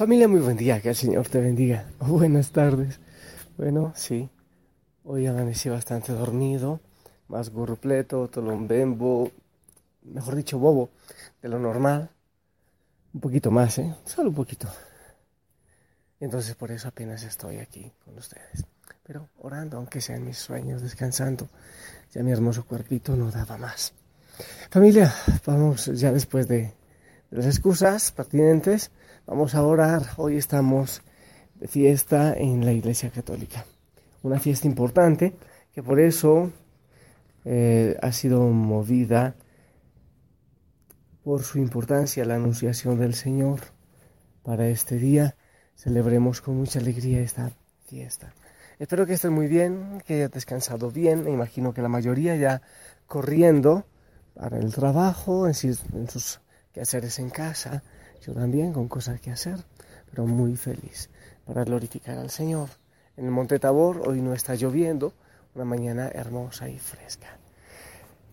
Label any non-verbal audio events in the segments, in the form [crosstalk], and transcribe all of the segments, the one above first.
Familia, muy buen día, que el Señor te bendiga. [laughs] Buenas tardes. Bueno, sí, hoy amanecí bastante dormido, más gurrupleto, tolombembo, mejor dicho, bobo, de lo normal. Un poquito más, ¿eh? Solo un poquito. Entonces por eso apenas estoy aquí con ustedes. Pero orando, aunque sean mis sueños, descansando. Ya mi hermoso cuerpito no daba más. Familia, vamos ya después de las excusas pertinentes Vamos a orar. Hoy estamos de fiesta en la Iglesia Católica. Una fiesta importante que por eso eh, ha sido movida por su importancia la anunciación del Señor. Para este día celebremos con mucha alegría esta fiesta. Espero que estén muy bien, que hayan descansado bien. Me imagino que la mayoría ya corriendo para el trabajo, en sus quehaceres en casa yo también con cosas que hacer, pero muy feliz para glorificar al Señor. En el Monte Tabor hoy no está lloviendo, una mañana hermosa y fresca.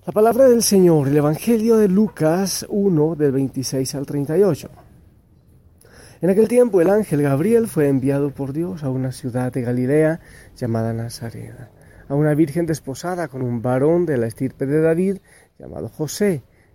La palabra del Señor, el Evangelio de Lucas 1 del 26 al 38. En aquel tiempo el ángel Gabriel fue enviado por Dios a una ciudad de Galilea llamada Nazaret, a una virgen desposada con un varón de la estirpe de David llamado José.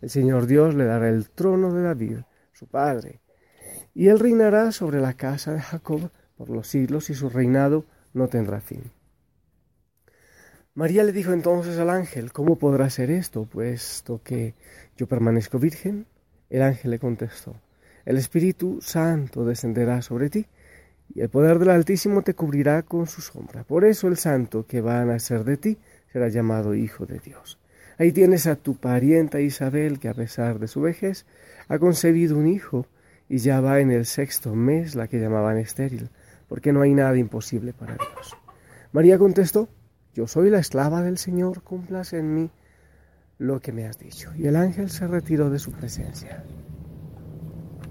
el Señor Dios le dará el trono de David, su padre, y él reinará sobre la casa de Jacob por los siglos y su reinado no tendrá fin. María le dijo entonces al ángel, ¿cómo podrá ser esto, puesto que yo permanezco virgen? El ángel le contestó, el Espíritu Santo descenderá sobre ti, y el poder del Altísimo te cubrirá con su sombra. Por eso el santo que va a nacer de ti será llamado Hijo de Dios. Ahí tienes a tu parienta Isabel, que a pesar de su vejez ha concebido un hijo y ya va en el sexto mes la que llamaban estéril, porque no hay nada imposible para Dios. María contestó, yo soy la esclava del Señor, cumplas en mí lo que me has dicho. Y el ángel se retiró de su presencia.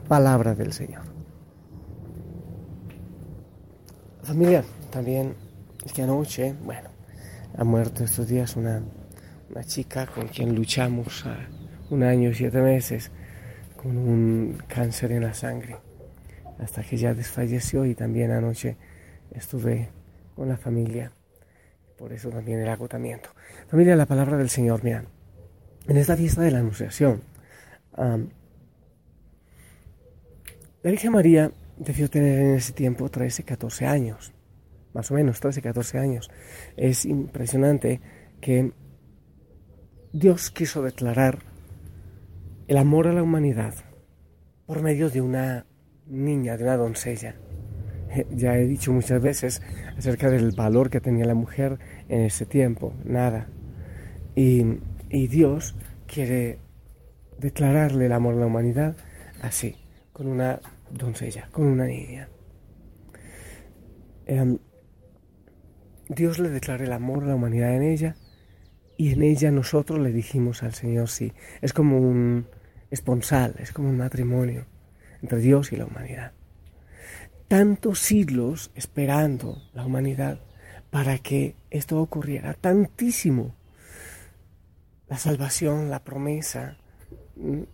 Palabra del Señor. Familia, también es que anoche, bueno, ha muerto estos días una una chica con quien luchamos un año y siete meses con un cáncer en la sangre, hasta que ya desfalleció y también anoche estuve con la familia, por eso también el agotamiento. Familia, la palabra del Señor, mira, en esta fiesta de la Anunciación, la Virgen María debió tener en ese tiempo 13, 14 años, más o menos 13, 14 años. Es impresionante que Dios quiso declarar el amor a la humanidad por medio de una niña, de una doncella. Eh, ya he dicho muchas veces acerca del valor que tenía la mujer en ese tiempo, nada. Y, Dios quiere declararle el amor a la humanidad así, con una doncella, con una niña. Em, Dios le declara el amor a la humanidad en ella y en ella nosotros le dijimos al Señor sí. Es como un esponsal, es como un matrimonio entre Dios y la humanidad. Tantos siglos esperando la humanidad para que esto ocurriera, tantísimo. La salvación, la promesa, el,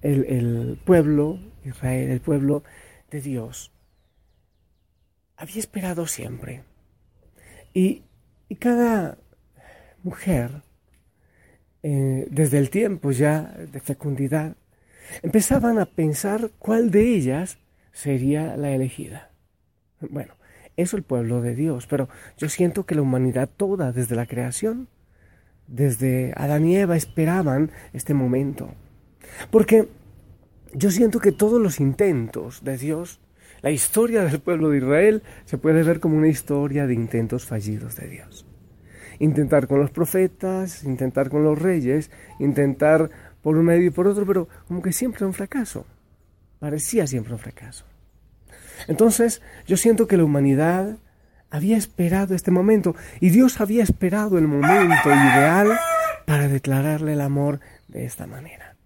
el pueblo, Israel, el pueblo de Dios, había esperado siempre. Y, y cada mujer eh, desde el tiempo ya de fecundidad, empezaban a pensar cuál de ellas sería la elegida. Bueno, eso el pueblo de Dios, pero yo siento que la humanidad toda, desde la creación, desde Adán y Eva, esperaban este momento. Porque yo siento que todos los intentos de Dios, la historia del pueblo de Israel, se puede ver como una historia de intentos fallidos de Dios intentar con los profetas, intentar con los reyes, intentar por un medio y por otro, pero como que siempre un fracaso. Parecía siempre un fracaso. Entonces yo siento que la humanidad había esperado este momento y Dios había esperado el momento ideal para declararle el amor de esta manera.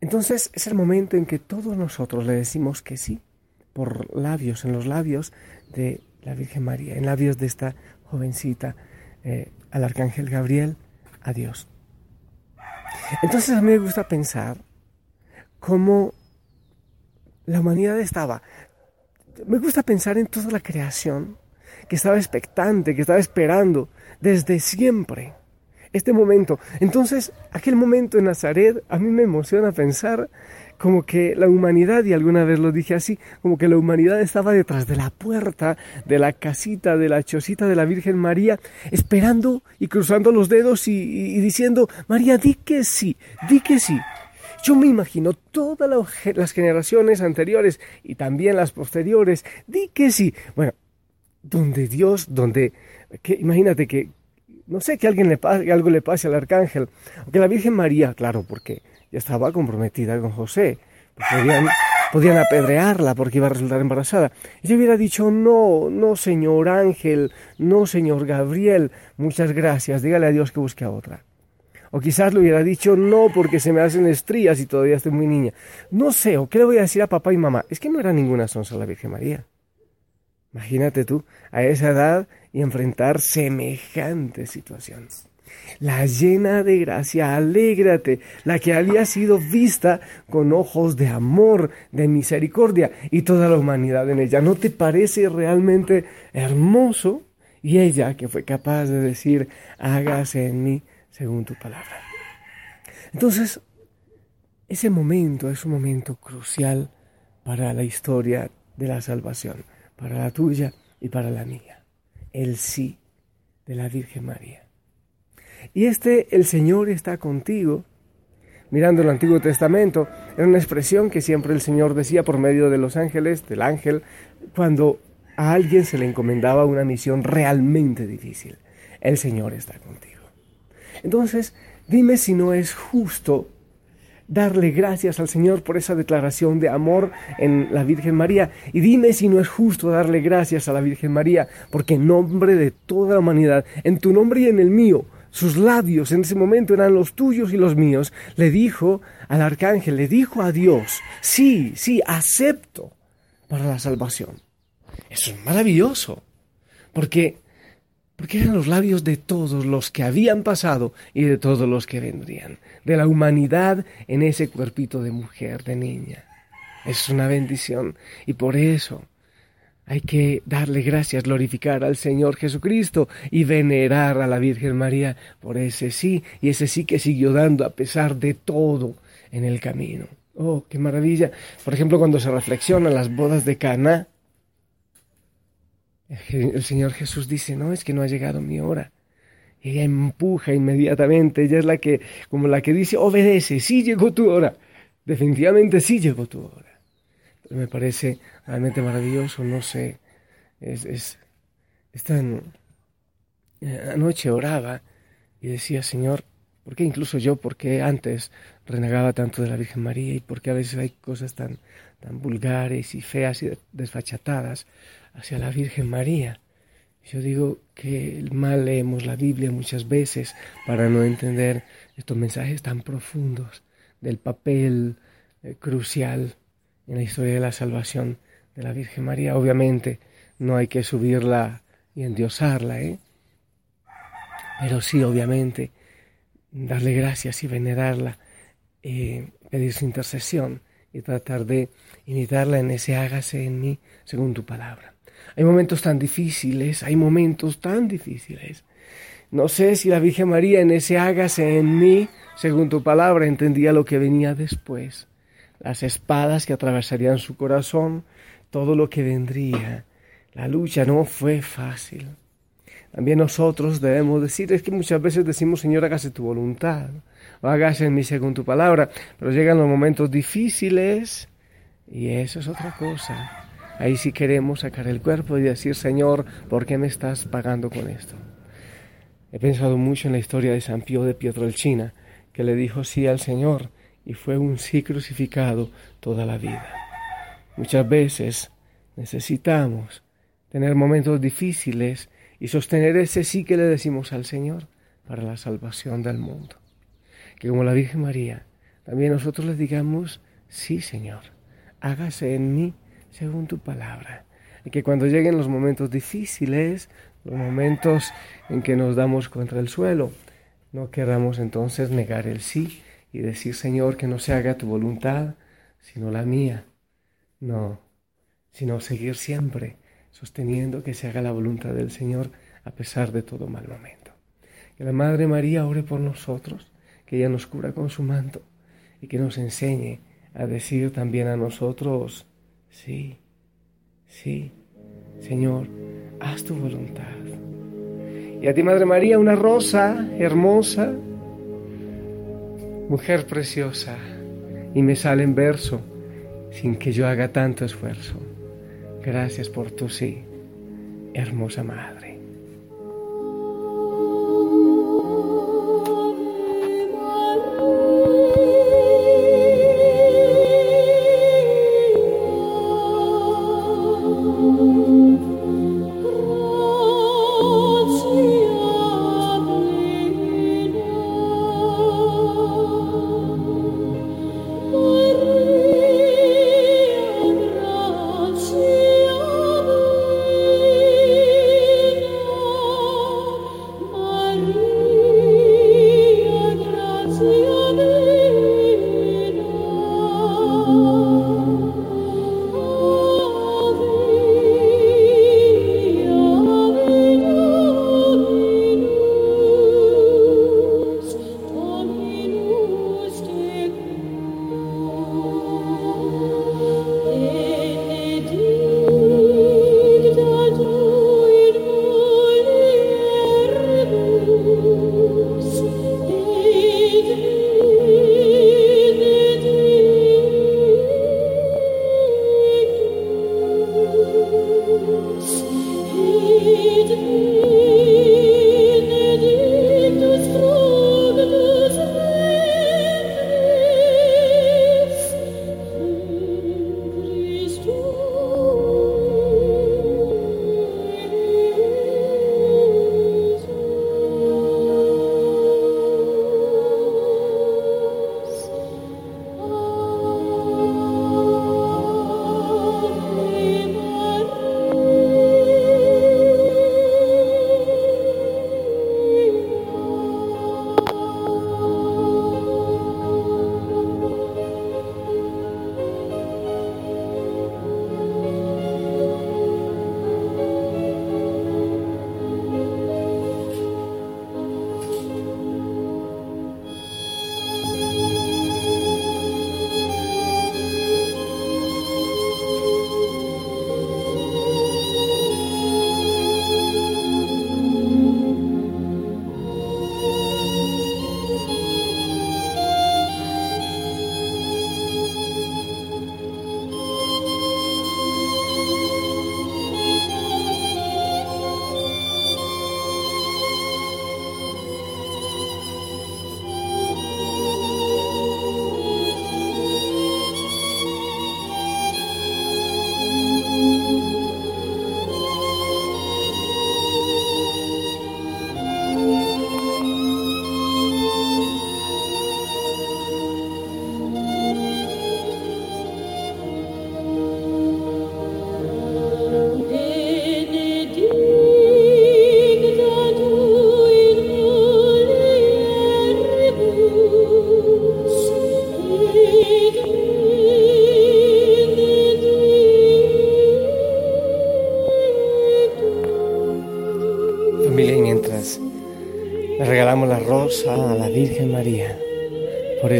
Entonces es el momento en que todos nosotros le decimos que sí, por labios, en los labios de la Virgen María, en labios de esta jovencita, eh, al Arcángel Gabriel, a Dios. Entonces a mí me gusta pensar cómo la humanidad estaba. Me gusta pensar en toda la creación que estaba expectante, que estaba esperando desde siempre este momento. Entonces, aquel momento en Nazaret a mí me emociona pensar como que la humanidad, y alguna vez lo dije así, como que la humanidad estaba detrás de la puerta de la casita, de la chocita de la Virgen María, esperando y cruzando los dedos y, diciendo, María, di que sí, di que sí. Yo me imagino todas las generaciones anteriores y también las posteriores, di que sí. Bueno, donde Dios, donde, imagínate que, no sé, que, alguien le pase, que algo le pase al arcángel, que la Virgen María, claro, porque ya estaba comprometida con José, pues podían, apedrearla porque iba a resultar embarazada. Ella hubiera dicho, no, no, señor ángel, no, señor Gabriel, muchas gracias, dígale a Dios que busque a otra. O quizás le hubiera dicho, no, porque se me hacen estrías y todavía estoy muy niña. No sé, o qué le voy a decir a papá y mamá. Es que no era ninguna sonsa la Virgen María. Imagínate tú, a esa edad y enfrentar semejante situación la llena de gracia, alégrate, la que había sido vista con ojos de amor, de misericordia y toda la humanidad en ella. ¿No te parece realmente hermoso? Y ella que fue capaz de decir, hágase en mí según tu palabra. Entonces, ese momento es un momento crucial para la historia de la salvación, para la tuya y para la mía. El sí de la Virgen María. Y este, el Señor está contigo. Mirando el Antiguo Testamento, era una expresión que siempre el Señor decía por medio de los ángeles, del ángel, cuando a alguien se le encomendaba una misión realmente difícil. El Señor está contigo. Entonces, dime si no es justo darle gracias al Señor por esa declaración de amor en la Virgen María. Y dime si no es justo darle gracias a la Virgen María, porque en nombre de toda la humanidad, en tu nombre y en el mío, sus labios en ese momento eran los tuyos y los míos, le dijo al arcángel, le dijo a Dios, sí, sí, acepto para la salvación. Eso es maravilloso, porque, porque eran los labios de todos los que habían pasado y de todos los que vendrían, de la humanidad en ese cuerpito de mujer, de niña. Es una bendición y por eso hay que darle gracias, glorificar al Señor Jesucristo y venerar a la Virgen María por ese sí y ese sí que siguió dando a pesar de todo en el camino. Oh, qué maravilla. Por ejemplo, cuando se reflexionan las bodas de Caná, el Señor Jesús dice, no, es que no ha llegado mi hora. Ella empuja inmediatamente, ella es la que, como la que dice, obedece, sí llegó tu hora. Definitivamente sí llegó tu hora me parece realmente maravilloso, no sé, es, es, tan... Eh, anoche oraba y decía, Señor, ¿por qué incluso yo, por qué antes renegaba tanto de la Virgen María y por qué a veces hay cosas tan, tan vulgares y feas y desfachatadas hacia la Virgen María? Yo digo que mal leemos la Biblia muchas veces para no entender estos mensajes tan profundos del papel eh, crucial en la historia de la salvación de la Virgen María. Obviamente no hay que subirla y endiosarla, ¿eh? pero sí, obviamente, darle gracias y venerarla, eh, pedir su intercesión y tratar de imitarla en ese hágase en mí según tu palabra. Hay momentos tan difíciles, hay momentos tan difíciles. No sé si la Virgen María en ese hágase en mí según tu palabra entendía lo que venía después las espadas que atravesarían su corazón, todo lo que vendría. La lucha no fue fácil. También nosotros debemos decir, es que muchas veces decimos, Señor, hágase tu voluntad, o hágase en mí según tu palabra, pero llegan los momentos difíciles y eso es otra cosa. Ahí sí queremos sacar el cuerpo y decir, Señor, ¿por qué me estás pagando con esto? He pensado mucho en la historia de San Pío de Pietrelcina, que le dijo sí al Señor, y fue un sí crucificado toda la vida. Muchas veces necesitamos tener momentos difíciles y sostener ese sí que le decimos al Señor para la salvación del mundo. Que como la Virgen María, también nosotros le digamos, sí Señor, hágase en mí según tu palabra. Y que cuando lleguen los momentos difíciles, los momentos en que nos damos contra el suelo, no queramos entonces negar el sí y decir, Señor, que no se haga tu voluntad, sino la mía. No, sino seguir siempre sosteniendo que se haga la voluntad del Señor a pesar de todo mal momento. Que la Madre María ore por nosotros, que ella nos cura con su manto y que nos enseñe a decir también a nosotros, sí, sí, Señor, haz tu voluntad. Y a ti, Madre María, una rosa hermosa, mujer preciosa, y me sale en verso sin que yo haga tanto esfuerzo. Gracias por tu sí, hermosa Madre.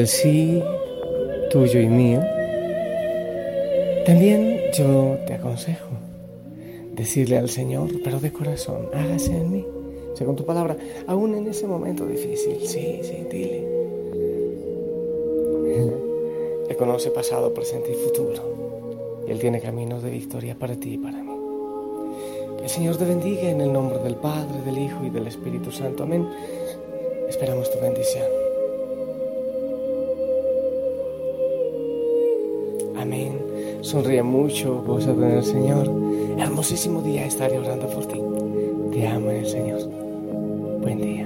El sí tuyo y mío, también yo te aconsejo decirle al Señor, pero de corazón, hágase en mí, según tu palabra, aún en ese momento difícil, sí, sí, dile. Él conoce pasado, presente y futuro, y Él tiene caminos de victoria para ti y para mí. el Señor te bendiga en el nombre del Padre, del Hijo y del Espíritu Santo. Amén. Esperamos tu bendición. Amén. sonríe mucho, goza en el Señor. Hermosísimo día estaré orando por ti. Te amo en el Señor. Buen día.